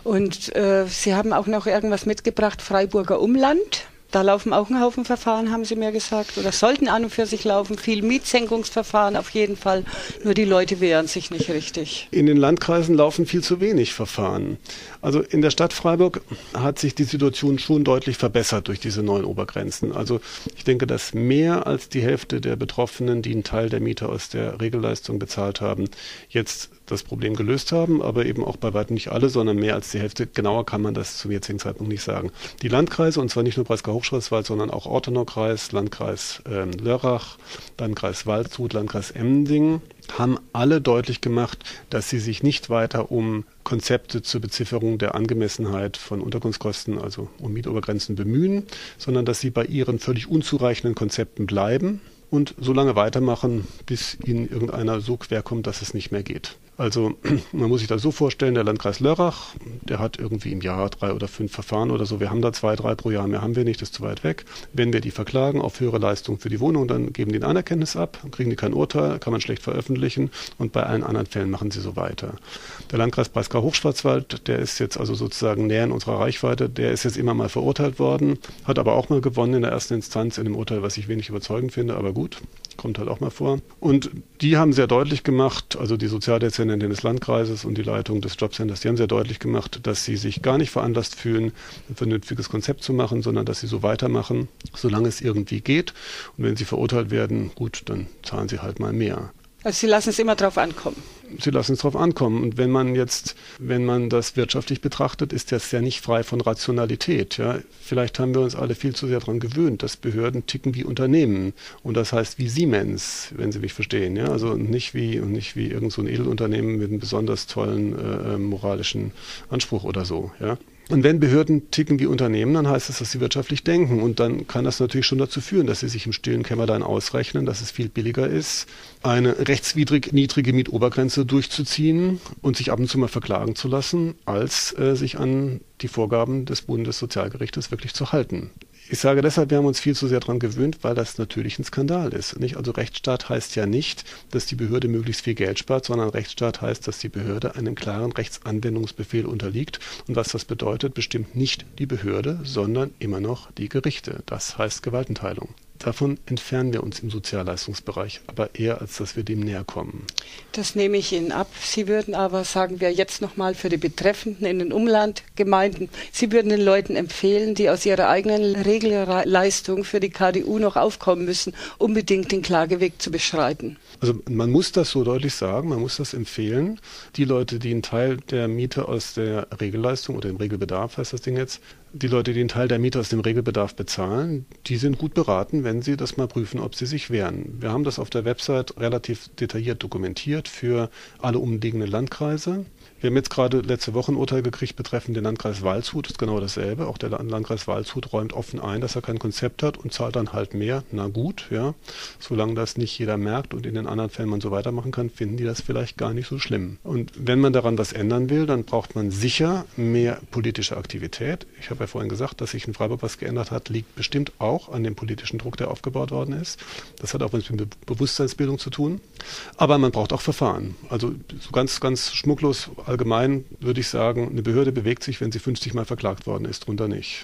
Und äh, Sie haben auch noch irgendwas mitgebracht, Freiburger Umland. Da laufen auch ein Haufen Verfahren, haben Sie mir gesagt, oder sollten an und für sich laufen. Viel Mietsenkungsverfahren auf jeden Fall. Nur die Leute wehren sich nicht richtig. In den Landkreisen laufen viel zu wenig Verfahren. Also in der Stadt Freiburg hat sich die Situation schon deutlich verbessert durch diese neuen Obergrenzen. Also ich denke, dass mehr als die Hälfte der Betroffenen, die einen Teil der Miete aus der Regelleistung bezahlt haben, jetzt das Problem gelöst haben, aber eben auch bei weitem nicht alle, sondern mehr als die Hälfte. Genauer kann man das zum jetzigen Zeitpunkt nicht sagen. Die Landkreise, und zwar nicht nur Breisgau Hochschwarzwald, sondern auch Ortenau-Kreis, Landkreis ähm, Lörrach, Landkreis Waldshut, Landkreis Emding, haben alle deutlich gemacht, dass sie sich nicht weiter um Konzepte zur Bezifferung der Angemessenheit von Unterkunftskosten, also um Mietobergrenzen bemühen, sondern dass sie bei ihren völlig unzureichenden Konzepten bleiben und so lange weitermachen, bis ihnen irgendeiner so quer kommt, dass es nicht mehr geht. Also man muss sich das so vorstellen, der Landkreis Lörrach, der hat irgendwie im Jahr drei oder fünf Verfahren oder so. Wir haben da zwei, drei pro Jahr, mehr haben wir nicht, das ist zu weit weg. Wenn wir die verklagen auf höhere Leistung für die Wohnung, dann geben die ein Anerkenntnis ab, kriegen die kein Urteil, kann man schlecht veröffentlichen und bei allen anderen Fällen machen sie so weiter. Der Landkreis Breisgau Hochschwarzwald, der ist jetzt also sozusagen näher in unserer Reichweite, der ist jetzt immer mal verurteilt worden, hat aber auch mal gewonnen in der ersten Instanz in einem Urteil, was ich wenig überzeugend finde, aber gut, kommt halt auch mal vor. Und die haben sehr deutlich gemacht, also die Sozialdezernenten Dezernentin des Landkreises und die Leitung des Jobcenters, die haben sehr deutlich gemacht, dass sie sich gar nicht veranlasst fühlen, ein vernünftiges Konzept zu machen, sondern dass sie so weitermachen, solange es irgendwie geht. Und wenn sie verurteilt werden, gut, dann zahlen sie halt mal mehr. Also Sie lassen es immer drauf ankommen. Sie lassen es drauf ankommen. Und wenn man jetzt, wenn man das wirtschaftlich betrachtet, ist das ja nicht frei von Rationalität. Ja? Vielleicht haben wir uns alle viel zu sehr daran gewöhnt, dass Behörden ticken wie Unternehmen. Und das heißt wie Siemens, wenn Sie mich verstehen. Ja? Also nicht wie, und nicht wie irgendein so Edelunternehmen mit einem besonders tollen äh, äh, moralischen Anspruch oder so. Ja? Und wenn Behörden ticken wie Unternehmen, dann heißt das, dass sie wirtschaftlich denken. Und dann kann das natürlich schon dazu führen, dass sie sich im stillen Kämmerlein ausrechnen, dass es viel billiger ist, eine rechtswidrig niedrige Mietobergrenze durchzuziehen und sich ab und zu mal verklagen zu lassen, als äh, sich an die Vorgaben des Bundessozialgerichtes wirklich zu halten. Ich sage deshalb, wir haben uns viel zu sehr daran gewöhnt, weil das natürlich ein Skandal ist. Nicht? Also Rechtsstaat heißt ja nicht, dass die Behörde möglichst viel Geld spart, sondern Rechtsstaat heißt, dass die Behörde einem klaren Rechtsanwendungsbefehl unterliegt. Und was das bedeutet, bestimmt nicht die Behörde, sondern immer noch die Gerichte. Das heißt Gewaltenteilung. Davon entfernen wir uns im Sozialleistungsbereich, aber eher, als dass wir dem näher kommen. Das nehme ich Ihnen ab. Sie würden aber, sagen wir jetzt nochmal, für die Betreffenden in den Umlandgemeinden, Sie würden den Leuten empfehlen, die aus ihrer eigenen Regelleistung für die KDU noch aufkommen müssen, unbedingt den Klageweg zu beschreiten. Also man muss das so deutlich sagen, man muss das empfehlen. Die Leute, die einen Teil der Miete aus der Regelleistung oder dem Regelbedarf, heißt das Ding jetzt, die Leute, die einen Teil der Miete aus dem Regelbedarf bezahlen, die sind gut beraten, wenn sie das mal prüfen, ob sie sich wehren. Wir haben das auf der Website relativ detailliert dokumentiert für alle umliegenden Landkreise. Wir haben jetzt gerade letzte Woche ein Urteil gekriegt betreffend den Landkreis Waldshut. Das ist genau dasselbe. Auch der Landkreis Waldshut räumt offen ein, dass er kein Konzept hat und zahlt dann halt mehr. Na gut, ja. Solange das nicht jeder merkt und in den anderen Fällen man so weitermachen kann, finden die das vielleicht gar nicht so schlimm. Und wenn man daran was ändern will, dann braucht man sicher mehr politische Aktivität. Ich habe ja vorhin gesagt, dass sich in Freiburg was geändert hat, liegt bestimmt auch an dem politischen Druck, der aufgebaut worden ist. Das hat auch mit Bewusstseinsbildung zu tun. Aber man braucht auch Verfahren. Also so ganz, ganz schmucklos allgemein würde ich sagen, eine Behörde bewegt sich, wenn sie 50 Mal verklagt worden ist, drunter nicht.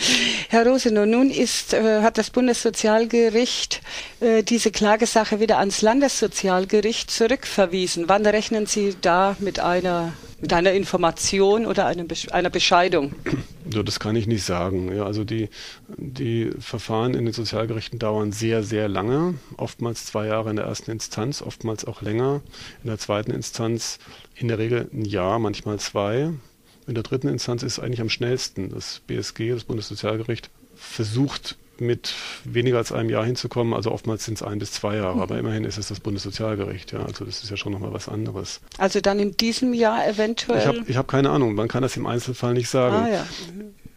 Herr Rosenow, nun ist, äh, hat das Bundessozialgericht äh, diese Klagesache wieder ans Landessozialgericht zurückverwiesen. Wann rechnen Sie da mit einer, mit einer Information oder einer, einer Bescheidung? Ja, das kann ich nicht sagen. Ja, also die, die Verfahren in den Sozialgerichten dauern sehr, sehr lange. Oftmals zwei Jahre in der ersten Instanz, oftmals auch länger. In der zweiten Instanz in der Regel ein Jahr, manchmal zwei. In der dritten Instanz ist es eigentlich am schnellsten. Das BSG, das Bundessozialgericht, versucht mit weniger als einem Jahr hinzukommen. Also oftmals sind es ein bis zwei Jahre, aber immerhin ist es das Bundessozialgericht. Ja, also das ist ja schon nochmal was anderes. Also dann in diesem Jahr eventuell? Ich habe ich hab keine Ahnung. Man kann das im Einzelfall nicht sagen. Ah, ja.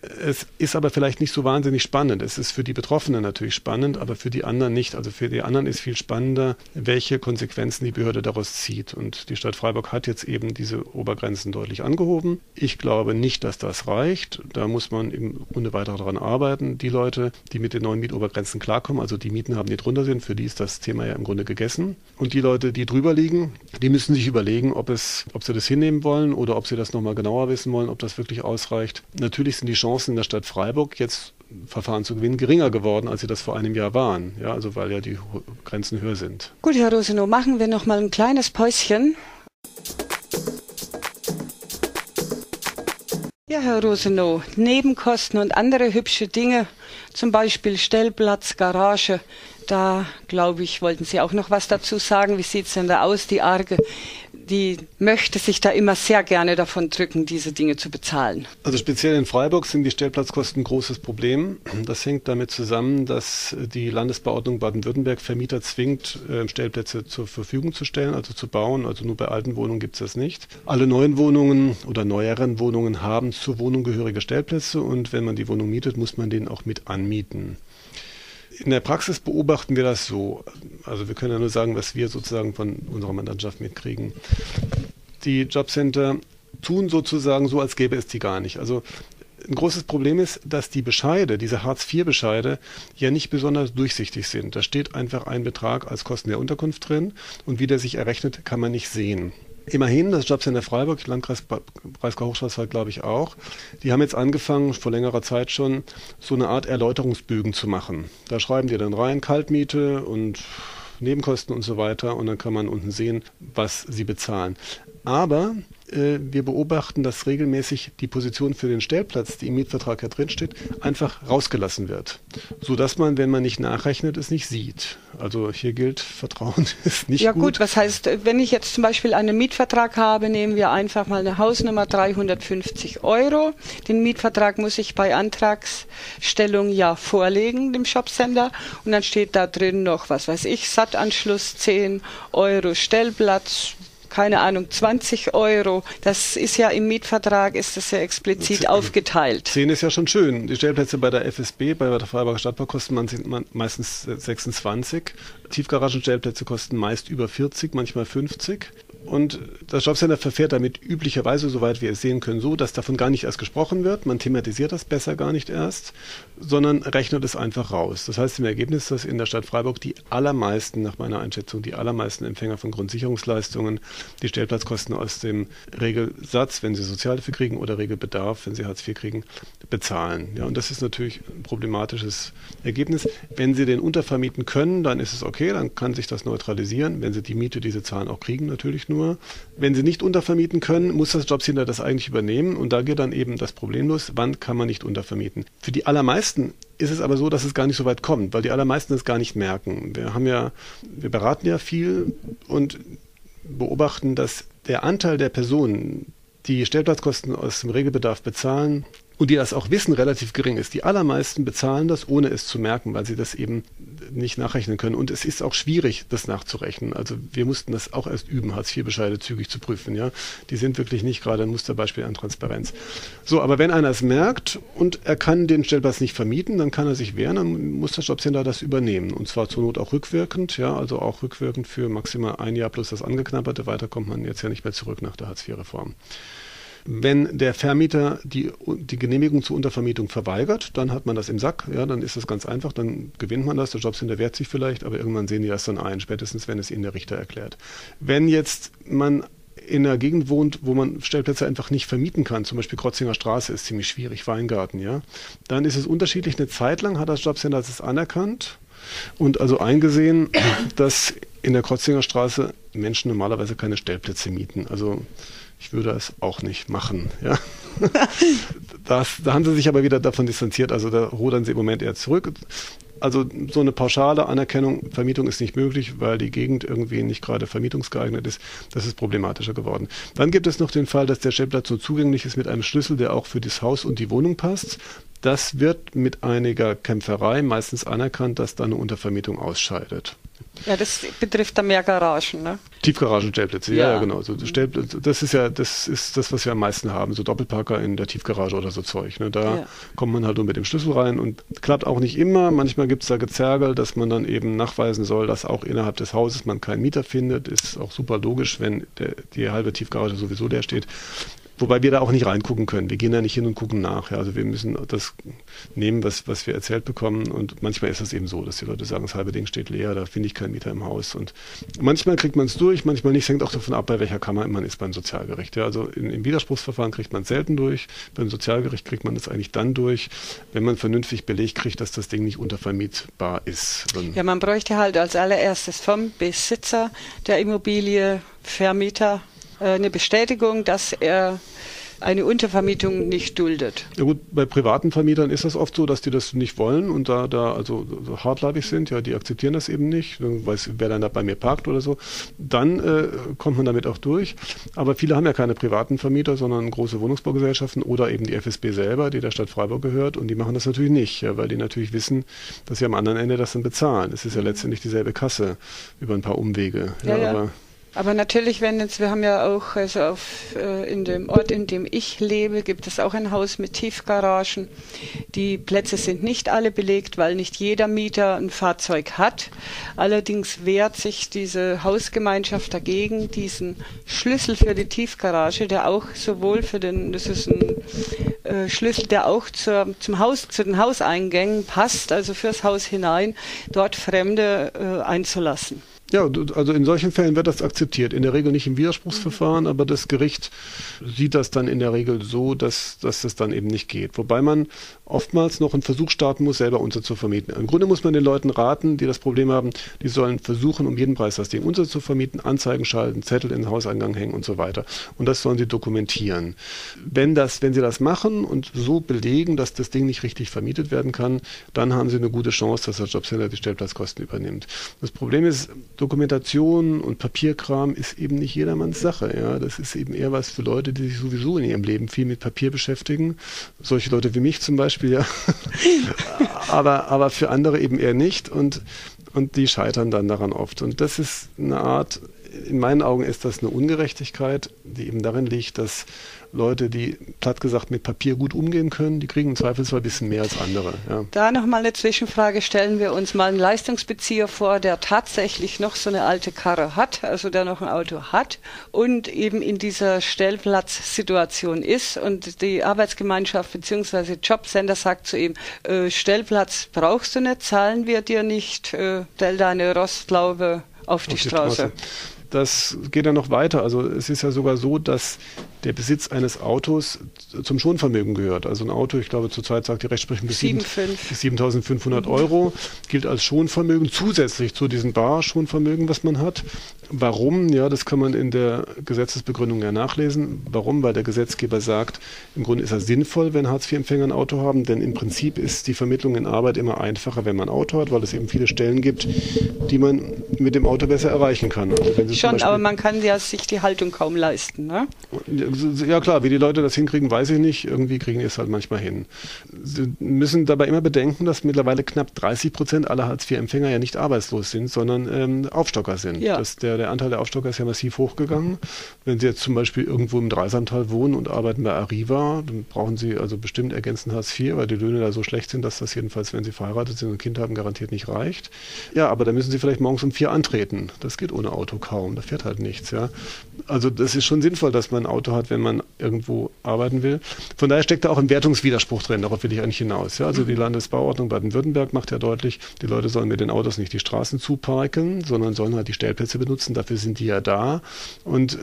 Es ist aber vielleicht nicht so wahnsinnig spannend. Es ist für die Betroffenen natürlich spannend, aber für die anderen nicht. Also für die anderen ist viel spannender, welche Konsequenzen die Behörde daraus zieht. Und die Stadt Freiburg hat jetzt eben diese Obergrenzen deutlich angehoben. Ich glaube nicht, dass das reicht. Da muss man im Grunde weiter daran arbeiten. Die Leute, die mit den neuen Mietobergrenzen klarkommen, also die Mieten haben, die drunter sind, für die ist das Thema ja im Grunde gegessen. Und die Leute, die drüber liegen, die müssen sich überlegen, ob, es, ob sie das hinnehmen wollen oder ob sie das nochmal genauer wissen wollen, ob das wirklich ausreicht. Natürlich sind die Chancen, Chancen in der Stadt Freiburg jetzt Verfahren zu gewinnen geringer geworden, als sie das vor einem Jahr waren. Ja, also weil ja die Grenzen höher sind. Gut, Herr Rosenow, machen wir noch mal ein kleines Päuschen. Ja, Herr Rosenow, Nebenkosten und andere hübsche Dinge, zum Beispiel Stellplatz, Garage, da glaube ich, wollten Sie auch noch was dazu sagen. Wie sieht es denn da aus, die Arge? die möchte sich da immer sehr gerne davon drücken, diese Dinge zu bezahlen. Also speziell in Freiburg sind die Stellplatzkosten ein großes Problem. Das hängt damit zusammen, dass die Landesbeordnung Baden-Württemberg Vermieter zwingt, äh, Stellplätze zur Verfügung zu stellen, also zu bauen. Also nur bei alten Wohnungen gibt es das nicht. Alle neuen Wohnungen oder neueren Wohnungen haben zur Wohnung gehörige Stellplätze und wenn man die Wohnung mietet, muss man den auch mit anmieten. In der Praxis beobachten wir das so. Also wir können ja nur sagen, was wir sozusagen von unserer Mandantschaft mitkriegen. Die Jobcenter tun sozusagen so, als gäbe es die gar nicht. Also ein großes Problem ist, dass die Bescheide, diese Hartz-IV-Bescheide, ja nicht besonders durchsichtig sind. Da steht einfach ein Betrag als Kosten der Unterkunft drin und wie der sich errechnet, kann man nicht sehen. Immerhin, das Jobcenter Freiburg, Landkreis Breisgau-Hochschwarzwald glaube ich auch, die haben jetzt angefangen, vor längerer Zeit schon, so eine Art Erläuterungsbögen zu machen. Da schreiben die dann rein, Kaltmiete und Nebenkosten und so weiter. Und dann kann man unten sehen, was sie bezahlen. Aber wir beobachten, dass regelmäßig die Position für den Stellplatz, die im Mietvertrag ja drinsteht, einfach rausgelassen wird. Sodass man, wenn man nicht nachrechnet, es nicht sieht. Also hier gilt, Vertrauen ist nicht ja, gut. Ja gut, was heißt, wenn ich jetzt zum Beispiel einen Mietvertrag habe, nehmen wir einfach mal eine Hausnummer 350 Euro. Den Mietvertrag muss ich bei Antragsstellung ja vorlegen, dem Shopcenter. Und dann steht da drin noch, was weiß ich, Sattanschluss 10 Euro Stellplatz, keine Ahnung, 20 Euro. Das ist ja im Mietvertrag, ist das ja explizit 10, aufgeteilt. 10 ist ja schon schön. Die Stellplätze bei der FSB, bei der Freiburger Stadtbau kosten meistens 26. Tiefgaragenstellplätze kosten meist über 40, manchmal 50. Und das Jobcenter verfährt damit üblicherweise, soweit wir es sehen können, so, dass davon gar nicht erst gesprochen wird. Man thematisiert das besser gar nicht erst, sondern rechnet es einfach raus. Das heißt im Ergebnis, dass in der Stadt Freiburg die allermeisten, nach meiner Einschätzung, die allermeisten Empfänger von Grundsicherungsleistungen die Stellplatzkosten aus dem Regelsatz, wenn sie Sozialhilfe kriegen oder Regelbedarf, wenn sie Hartz IV kriegen, bezahlen. Ja, und das ist natürlich ein problematisches Ergebnis. Wenn sie den untervermieten können, dann ist es okay, dann kann sich das neutralisieren. Wenn sie die Miete, diese Zahlen auch kriegen, natürlich nur. Wenn sie nicht untervermieten können, muss das Jobcenter das eigentlich übernehmen und da geht dann eben das Problem los, wann kann man nicht untervermieten. Für die allermeisten ist es aber so, dass es gar nicht so weit kommt, weil die allermeisten es gar nicht merken. Wir haben ja, wir beraten ja viel und beobachten, dass der Anteil der Personen, die Stellplatzkosten aus dem Regelbedarf bezahlen, und die das auch wissen, relativ gering ist. Die allermeisten bezahlen das, ohne es zu merken, weil sie das eben nicht nachrechnen können. Und es ist auch schwierig, das nachzurechnen. Also wir mussten das auch erst üben, Hartz-IV-Bescheide zügig zu prüfen. Ja, Die sind wirklich nicht gerade ein Musterbeispiel an Transparenz. So, aber wenn einer es merkt und er kann den Stellplatz nicht vermieten, dann kann er sich wehren, dann muss das Jobcenter das übernehmen. Und zwar zur Not auch rückwirkend, ja, also auch rückwirkend für maximal ein Jahr plus das Angeknabberte. Weiter kommt man jetzt ja nicht mehr zurück nach der Hartz-IV-Reform. Wenn der Vermieter die, die Genehmigung zur Untervermietung verweigert, dann hat man das im Sack. Ja, dann ist das ganz einfach. Dann gewinnt man das. Der Jobcenter wehrt sich vielleicht, aber irgendwann sehen die das dann ein, spätestens wenn es ihnen der Richter erklärt. Wenn jetzt man in einer Gegend wohnt, wo man Stellplätze einfach nicht vermieten kann, zum Beispiel Krotzinger Straße ist ziemlich schwierig, Weingarten, ja, dann ist es unterschiedlich. Eine Zeit lang hat das Jobcenter das anerkannt und also eingesehen, dass in der Krotzinger Straße Menschen normalerweise keine Stellplätze mieten. Also ich würde es auch nicht machen. Ja. das, da haben sie sich aber wieder davon distanziert, also da rudern sie im Moment eher zurück. Also so eine pauschale Anerkennung, Vermietung ist nicht möglich, weil die Gegend irgendwie nicht gerade vermietungsgeeignet ist. Das ist problematischer geworden. Dann gibt es noch den Fall, dass der Stellplatz so zugänglich ist mit einem Schlüssel, der auch für das Haus und die Wohnung passt. Das wird mit einiger Kämpferei meistens anerkannt, dass da eine Untervermietung ausscheidet. Ja, das betrifft dann mehr Garagen, ne? Tiefgaragen-Stellplätze, ja, ja, genau. So Stellplätze, das ist ja, das ist das, was wir am meisten haben, so Doppelparker in der Tiefgarage oder so Zeug. Ne? Da ja. kommt man halt nur mit dem Schlüssel rein und klappt auch nicht immer. Manchmal gibt es da Gezergel, dass man dann eben nachweisen soll, dass auch innerhalb des Hauses man keinen Mieter findet. Ist auch super logisch, wenn der, die halbe Tiefgarage sowieso leer steht. Wobei wir da auch nicht reingucken können. Wir gehen da nicht hin und gucken nach. Ja. Also wir müssen das nehmen, was, was wir erzählt bekommen. Und manchmal ist es eben so, dass die Leute sagen, das halbe Ding steht leer, da finde ich keinen Mieter im Haus. Und manchmal kriegt man es durch, manchmal nicht. Es hängt auch davon ab, bei welcher Kammer man ist beim Sozialgericht. Ja. Also in, im Widerspruchsverfahren kriegt man es selten durch. Beim Sozialgericht kriegt man es eigentlich dann durch, wenn man vernünftig belegt kriegt, dass das Ding nicht untervermietbar ist. Dann ja, man bräuchte halt als allererstes vom Besitzer der Immobilie, Vermieter, eine Bestätigung, dass er eine Untervermietung nicht duldet. Ja gut, bei privaten Vermietern ist das oft so, dass die das nicht wollen und da, da also so hartleibig sind, ja, die akzeptieren das eben nicht, weiß, wer dann da bei mir parkt oder so. Dann äh, kommt man damit auch durch. Aber viele haben ja keine privaten Vermieter, sondern große Wohnungsbaugesellschaften oder eben die FSB selber, die der Stadt Freiburg gehört und die machen das natürlich nicht, ja, weil die natürlich wissen, dass sie am anderen Ende das dann bezahlen. Es ist ja letztendlich dieselbe Kasse über ein paar Umwege. Ja, ja, ja. Aber natürlich, wenn jetzt, wir haben ja auch, also auf, äh, in dem Ort, in dem ich lebe, gibt es auch ein Haus mit Tiefgaragen. Die Plätze sind nicht alle belegt, weil nicht jeder Mieter ein Fahrzeug hat. Allerdings wehrt sich diese Hausgemeinschaft dagegen, diesen Schlüssel für die Tiefgarage, der auch sowohl für den, das ist ein äh, Schlüssel, der auch zur, zum Haus, zu den Hauseingängen passt, also fürs Haus hinein, dort Fremde äh, einzulassen. Ja, also in solchen Fällen wird das akzeptiert. In der Regel nicht im Widerspruchsverfahren, aber das Gericht sieht das dann in der Regel so, dass, dass das dann eben nicht geht. Wobei man oftmals noch einen Versuch starten muss, selber Unser zu vermieten. Im Grunde muss man den Leuten raten, die das Problem haben, die sollen versuchen, um jeden Preis das Ding Unser zu vermieten, Anzeigen schalten, Zettel in den Hauseingang hängen und so weiter. Und das sollen sie dokumentieren. Wenn, das, wenn sie das machen und so belegen, dass das Ding nicht richtig vermietet werden kann, dann haben sie eine gute Chance, dass der Jobcenter die Stellplatzkosten übernimmt. Das Problem ist, Dokumentation und Papierkram ist eben nicht jedermanns Sache. Ja? Das ist eben eher was für Leute, die sich sowieso in ihrem Leben viel mit Papier beschäftigen. Solche Leute wie mich zum Beispiel, ja. aber, aber für andere eben eher nicht und, und die scheitern dann daran oft. Und das ist eine Art, in meinen Augen ist das eine Ungerechtigkeit, die eben darin liegt, dass Leute, die platt gesagt mit Papier gut umgehen können, die kriegen im Zweifelsfall ein bisschen mehr als andere. Ja. Da nochmal eine Zwischenfrage. Stellen wir uns mal einen Leistungsbezieher vor, der tatsächlich noch so eine alte Karre hat, also der noch ein Auto hat und eben in dieser Stellplatzsituation ist und die Arbeitsgemeinschaft bzw. Jobcenter sagt zu ihm, äh, Stellplatz brauchst du nicht, zahlen wir dir nicht, äh, stell deine Rostlaube auf, auf die, Straße. Straße. Das geht ja noch weiter. Also es ist ja sogar so, dass der Besitz eines Autos zum Schonvermögen gehört. Also ein Auto, ich glaube zurzeit sagt die Rechtsprechung bis 7.500 Euro, gilt als Schonvermögen zusätzlich zu diesem Bar-Schonvermögen, was man hat. Warum? Ja, das kann man in der Gesetzesbegründung ja nachlesen. Warum? Weil der Gesetzgeber sagt, im Grunde ist es sinnvoll, wenn Hartz-IV-Empfänger ein Auto haben, denn im Prinzip ist die Vermittlung in Arbeit immer einfacher, wenn man ein Auto hat, weil es eben viele Stellen gibt, die man mit dem Auto besser erreichen kann. Also Schon, aber man kann ja sich die Haltung kaum leisten, ne? Ja klar, wie die Leute das hinkriegen, weiß ich nicht. Irgendwie kriegen die es halt manchmal hin. Sie müssen dabei immer bedenken, dass mittlerweile knapp 30 Prozent aller Hartz-IV-Empfänger ja nicht arbeitslos sind, sondern ähm, Aufstocker sind. Ja. Das, der, der Anteil der Aufstocker ist ja massiv hochgegangen. Wenn Sie jetzt zum Beispiel irgendwo im Dreisamtal wohnen und arbeiten bei Arriva, dann brauchen Sie also bestimmt ergänzend Hartz IV, weil die Löhne da so schlecht sind, dass das jedenfalls, wenn Sie verheiratet sind und ein Kind haben, garantiert nicht reicht. Ja, aber da müssen Sie vielleicht morgens um vier antreten. Das geht ohne Auto kaum. Da fährt halt nichts. Ja. Also das ist schon sinnvoll, dass man ein Auto hat, wenn man irgendwo arbeiten will. Von daher steckt da auch ein Wertungswiderspruch drin. Darauf will ich eigentlich hinaus. Ja. Also die Landesbauordnung Baden-Württemberg macht ja deutlich, die Leute sollen mit den Autos nicht die Straßen zuparken, sondern sollen halt die Stellplätze benutzen. Dafür sind die ja da. Und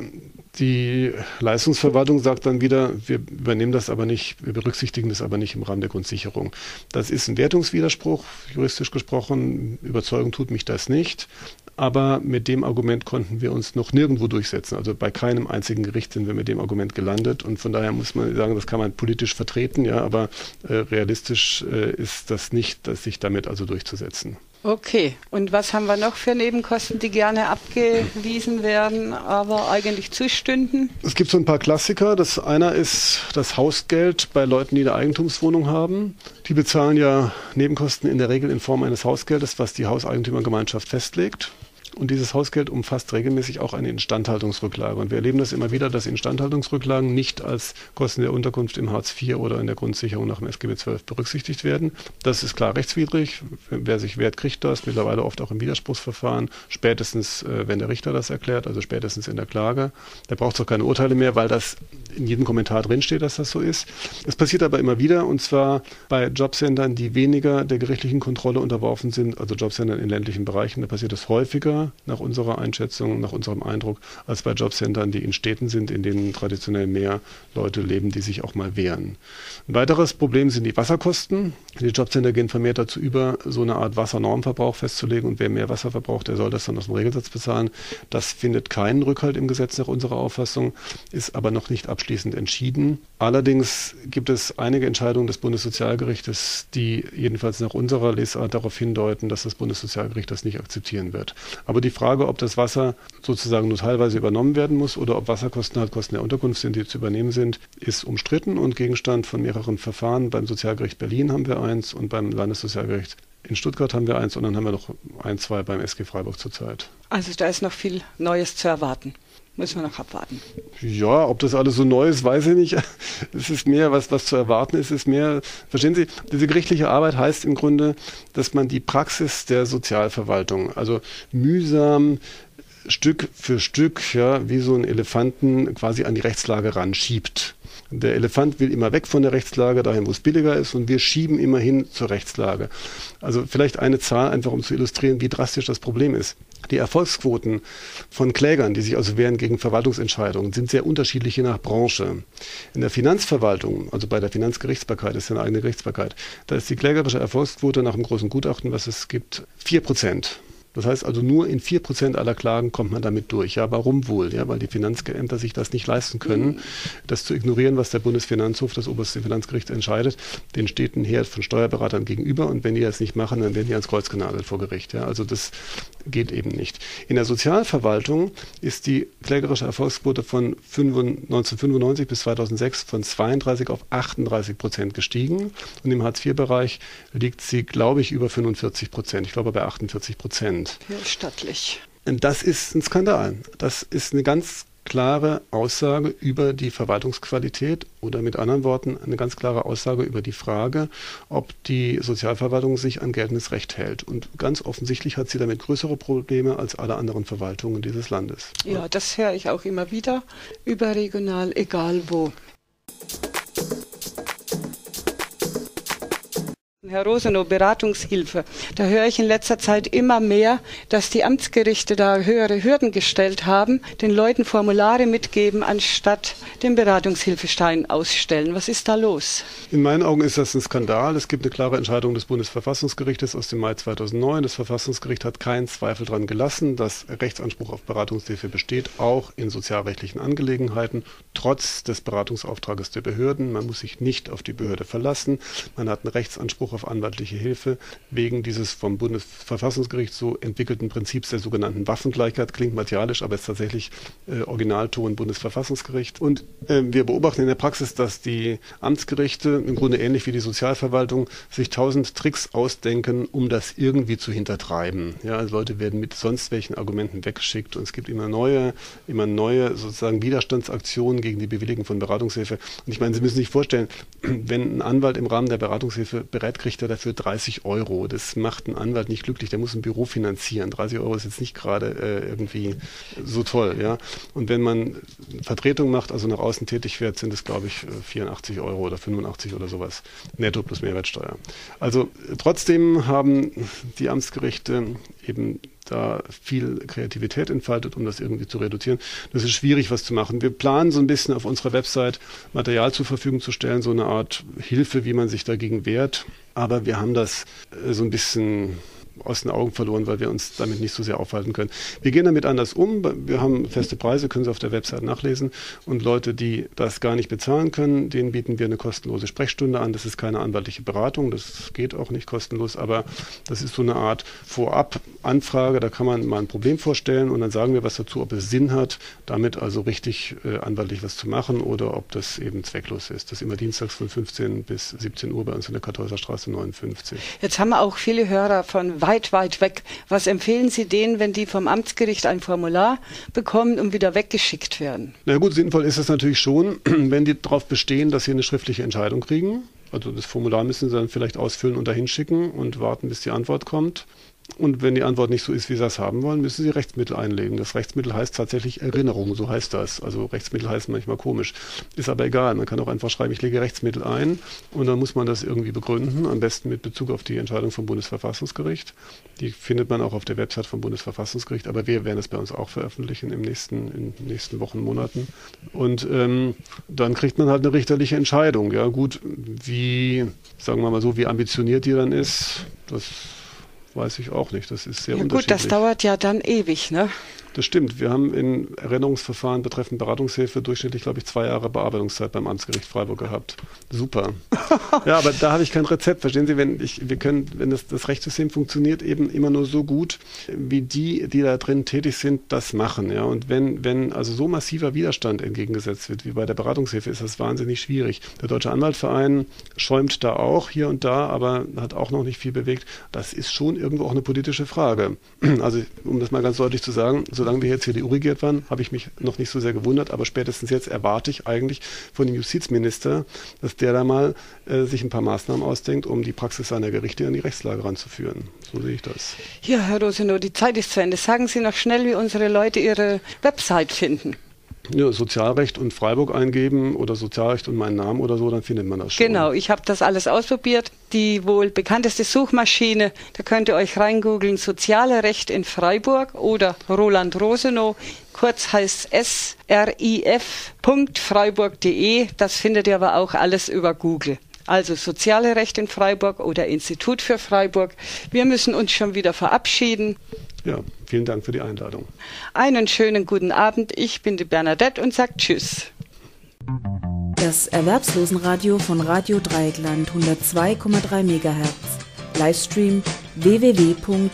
die Leistungsverwaltung sagt dann wieder, wir übernehmen das aber nicht, wir berücksichtigen das aber nicht im Rahmen der Grundsicherung. Das ist ein Wertungswiderspruch, juristisch gesprochen. Überzeugung tut mich das nicht. Aber mit dem Argument konnten wir uns noch nirgendwo durchsetzen. Also bei keinem einzigen Gericht sind wir mit dem Argument gelandet. Und von daher muss man sagen, das kann man politisch vertreten, ja, aber äh, realistisch äh, ist das nicht, das sich damit also durchzusetzen. Okay, und was haben wir noch für Nebenkosten, die gerne abgewiesen werden, aber eigentlich zustünden? Es gibt so ein paar Klassiker. Das eine ist das Hausgeld bei Leuten, die eine Eigentumswohnung haben. Die bezahlen ja Nebenkosten in der Regel in Form eines Hausgeldes, was die Hauseigentümergemeinschaft festlegt. Und dieses Hausgeld umfasst regelmäßig auch eine Instandhaltungsrücklage. Und wir erleben das immer wieder, dass Instandhaltungsrücklagen nicht als Kosten der Unterkunft im Hartz IV oder in der Grundsicherung nach dem SGB XII berücksichtigt werden. Das ist klar rechtswidrig. Wer sich wehrt, kriegt das. Mittlerweile oft auch im Widerspruchsverfahren. Spätestens, äh, wenn der Richter das erklärt, also spätestens in der Klage. Da braucht es auch keine Urteile mehr, weil das in jedem Kommentar drinsteht, dass das so ist. Es passiert aber immer wieder und zwar bei Jobcentern, die weniger der gerichtlichen Kontrolle unterworfen sind, also Jobcentern in ländlichen Bereichen. Da passiert es häufiger nach unserer Einschätzung, nach unserem Eindruck, als bei Jobcentern, die in Städten sind, in denen traditionell mehr Leute leben, die sich auch mal wehren. Ein weiteres Problem sind die Wasserkosten. Die Jobcenter gehen vermehrt dazu über, so eine Art Wassernormverbrauch festzulegen und wer mehr Wasser verbraucht, der soll das dann aus dem Regelsatz bezahlen. Das findet keinen Rückhalt im Gesetz nach unserer Auffassung, ist aber noch nicht abschließend entschieden. Allerdings gibt es einige Entscheidungen des Bundessozialgerichtes, die jedenfalls nach unserer Lesart darauf hindeuten, dass das Bundessozialgericht das nicht akzeptieren wird. Aber die Frage, ob das Wasser sozusagen nur teilweise übernommen werden muss oder ob Wasserkosten halt Kosten der Unterkunft sind, die zu übernehmen sind, ist umstritten und Gegenstand von mehreren Verfahren. Beim Sozialgericht Berlin haben wir eins und beim Landessozialgericht in Stuttgart haben wir eins und dann haben wir noch ein, zwei beim SG Freiburg zurzeit. Also da ist noch viel Neues zu erwarten. Müssen wir noch abwarten. Ja, ob das alles so neu ist, weiß ich nicht. Es ist mehr, was, was zu erwarten ist. Ist mehr, verstehen Sie, diese gerichtliche Arbeit heißt im Grunde, dass man die Praxis der Sozialverwaltung, also mühsam Stück für Stück, ja, wie so ein Elefanten quasi an die Rechtslage ranschiebt. Der Elefant will immer weg von der Rechtslage, dahin, wo es billiger ist, und wir schieben immer hin zur Rechtslage. Also vielleicht eine Zahl einfach, um zu illustrieren, wie drastisch das Problem ist. Die Erfolgsquoten von Klägern, die sich also wehren gegen Verwaltungsentscheidungen, sind sehr unterschiedlich je nach Branche. In der Finanzverwaltung, also bei der Finanzgerichtsbarkeit, ist ja eine eigene Gerichtsbarkeit, da ist die klägerische Erfolgsquote nach dem großen Gutachten, was es gibt, vier Prozent. Das heißt also, nur in vier Prozent aller Klagen kommt man damit durch. Ja, warum wohl? Ja, weil die Finanzämter sich das nicht leisten können, mhm. das zu ignorieren, was der Bundesfinanzhof, das oberste Finanzgericht entscheidet. Den steht ein Heer von Steuerberatern gegenüber und wenn die das nicht machen, dann werden die ans Kreuz genagelt vor Gericht. Ja, also das geht eben nicht. In der Sozialverwaltung ist die klägerische Erfolgsquote von 1995 bis 2006 von 32 auf 38 Prozent gestiegen und im Hartz-IV-Bereich liegt sie, glaube ich, über 45 Prozent. Ich glaube bei 48 Prozent sind. Ja, stattlich. Das ist ein Skandal. Das ist eine ganz klare Aussage über die Verwaltungsqualität oder mit anderen Worten eine ganz klare Aussage über die Frage, ob die Sozialverwaltung sich an geltendes Recht hält. Und ganz offensichtlich hat sie damit größere Probleme als alle anderen Verwaltungen dieses Landes. Ja, das höre ich auch immer wieder, überregional, egal wo. Herr Rosenow, Beratungshilfe. Da höre ich in letzter Zeit immer mehr, dass die Amtsgerichte da höhere Hürden gestellt haben, den Leuten Formulare mitgeben, anstatt den Beratungshilfestein ausstellen. Was ist da los? In meinen Augen ist das ein Skandal. Es gibt eine klare Entscheidung des Bundesverfassungsgerichtes aus dem Mai 2009. Das Verfassungsgericht hat keinen Zweifel daran gelassen, dass Rechtsanspruch auf Beratungshilfe besteht, auch in sozialrechtlichen Angelegenheiten, trotz des Beratungsauftrages der Behörden. Man muss sich nicht auf die Behörde verlassen. Man hat einen Rechtsanspruch auf anwaltliche Hilfe wegen dieses vom Bundesverfassungsgericht so entwickelten Prinzips der sogenannten Waffengleichheit. Klingt materialisch, aber ist tatsächlich äh, Originalton Bundesverfassungsgericht. Und äh, wir beobachten in der Praxis, dass die Amtsgerichte im Grunde ähnlich wie die Sozialverwaltung sich tausend Tricks ausdenken, um das irgendwie zu hintertreiben. Ja, also Leute werden mit sonst welchen Argumenten weggeschickt und es gibt immer neue, immer neue sozusagen Widerstandsaktionen gegen die Bewilligung von Beratungshilfe. Und ich meine, Sie müssen sich vorstellen, wenn ein Anwalt im Rahmen der Beratungshilfe bereit kriegt er dafür 30 Euro. Das macht einen Anwalt nicht glücklich, der muss ein Büro finanzieren. 30 Euro ist jetzt nicht gerade äh, irgendwie so toll. Ja? Und wenn man Vertretung macht, also nach außen tätig wird, sind es, glaube ich, 84 Euro oder 85 oder sowas. Netto plus Mehrwertsteuer. Also trotzdem haben die Amtsgerichte eben da viel Kreativität entfaltet, um das irgendwie zu reduzieren. Das ist schwierig, was zu machen. Wir planen so ein bisschen auf unserer Website Material zur Verfügung zu stellen, so eine Art Hilfe, wie man sich dagegen wehrt. Aber wir haben das äh, so ein bisschen aus den Augen verloren, weil wir uns damit nicht so sehr aufhalten können. Wir gehen damit anders um. Wir haben feste Preise, können Sie auf der Website nachlesen. Und Leute, die das gar nicht bezahlen können, denen bieten wir eine kostenlose Sprechstunde an. Das ist keine anwaltliche Beratung, das geht auch nicht kostenlos, aber das ist so eine Art Vorab-Anfrage. Da kann man mal ein Problem vorstellen und dann sagen wir was dazu, ob es Sinn hat, damit also richtig äh, anwaltlich was zu machen oder ob das eben zwecklos ist. Das ist immer dienstags von 15 bis 17 Uhr bei uns in der Kartäuser Straße 59. Jetzt haben wir auch viele Hörer von weit, weit weg. Was empfehlen Sie denen, wenn die vom Amtsgericht ein Formular bekommen und wieder weggeschickt werden? Na gut, sinnvoll ist es natürlich schon, wenn die darauf bestehen, dass sie eine schriftliche Entscheidung kriegen. Also das Formular müssen sie dann vielleicht ausfüllen und dahin schicken und warten, bis die Antwort kommt. Und wenn die Antwort nicht so ist, wie Sie das haben wollen, müssen Sie Rechtsmittel einlegen. Das Rechtsmittel heißt tatsächlich Erinnerung, so heißt das. Also Rechtsmittel heißen manchmal komisch. Ist aber egal. Man kann auch einfach schreiben, ich lege Rechtsmittel ein und dann muss man das irgendwie begründen, am besten mit Bezug auf die Entscheidung vom Bundesverfassungsgericht. Die findet man auch auf der Website vom Bundesverfassungsgericht, aber wir werden es bei uns auch veröffentlichen im nächsten, in den nächsten Wochen, Monaten. Und ähm, dann kriegt man halt eine richterliche Entscheidung. Ja, gut, wie, sagen wir mal so, wie ambitioniert die dann ist, das weiß ich auch nicht. Das ist sehr ja, unterschiedlich. Gut, das dauert ja dann ewig, ne? Das stimmt. Wir haben in Erinnerungsverfahren betreffend Beratungshilfe durchschnittlich, glaube ich, zwei Jahre Bearbeitungszeit beim Amtsgericht Freiburg gehabt. Super. ja, aber da habe ich kein Rezept. Verstehen Sie, wenn ich, wir können, wenn das, das Rechtssystem funktioniert eben immer nur so gut, wie die, die da drin tätig sind, das machen. Ja, und wenn, wenn also so massiver Widerstand entgegengesetzt wird wie bei der Beratungshilfe, ist das wahnsinnig schwierig. Der Deutsche Anwaltverein schäumt da auch hier und da, aber hat auch noch nicht viel bewegt. Das ist schon irgendwo auch eine politische Frage. Also, um das mal ganz deutlich zu sagen, so solange wir hier CDU regiert waren, habe ich mich noch nicht so sehr gewundert, aber spätestens jetzt erwarte ich eigentlich von dem Justizminister, dass der da mal äh, sich ein paar Maßnahmen ausdenkt, um die Praxis seiner Gerichte an die Rechtslage ranzuführen. So sehe ich das. Ja, Herr Rosenow, die Zeit ist zu Ende. Sagen Sie noch schnell, wie unsere Leute ihre Website finden. Ja, Sozialrecht und Freiburg eingeben oder Sozialrecht und meinen Namen oder so, dann findet man das schon. Genau, ich habe das alles ausprobiert. Die wohl bekannteste Suchmaschine, da könnt ihr euch reingoogeln, Soziale Recht in Freiburg oder Roland Rosenow. Kurz heißt srif.freiburg.de. Das findet ihr aber auch alles über Google. Also Soziale Recht in Freiburg oder Institut für Freiburg. Wir müssen uns schon wieder verabschieden. Ja, vielen Dank für die Einladung. Einen schönen guten Abend. Ich bin die Bernadette und sage Tschüss. Das Erwerbslosenradio von Radio Dreieckland 102,3 MHz. Livestream www.rdl.de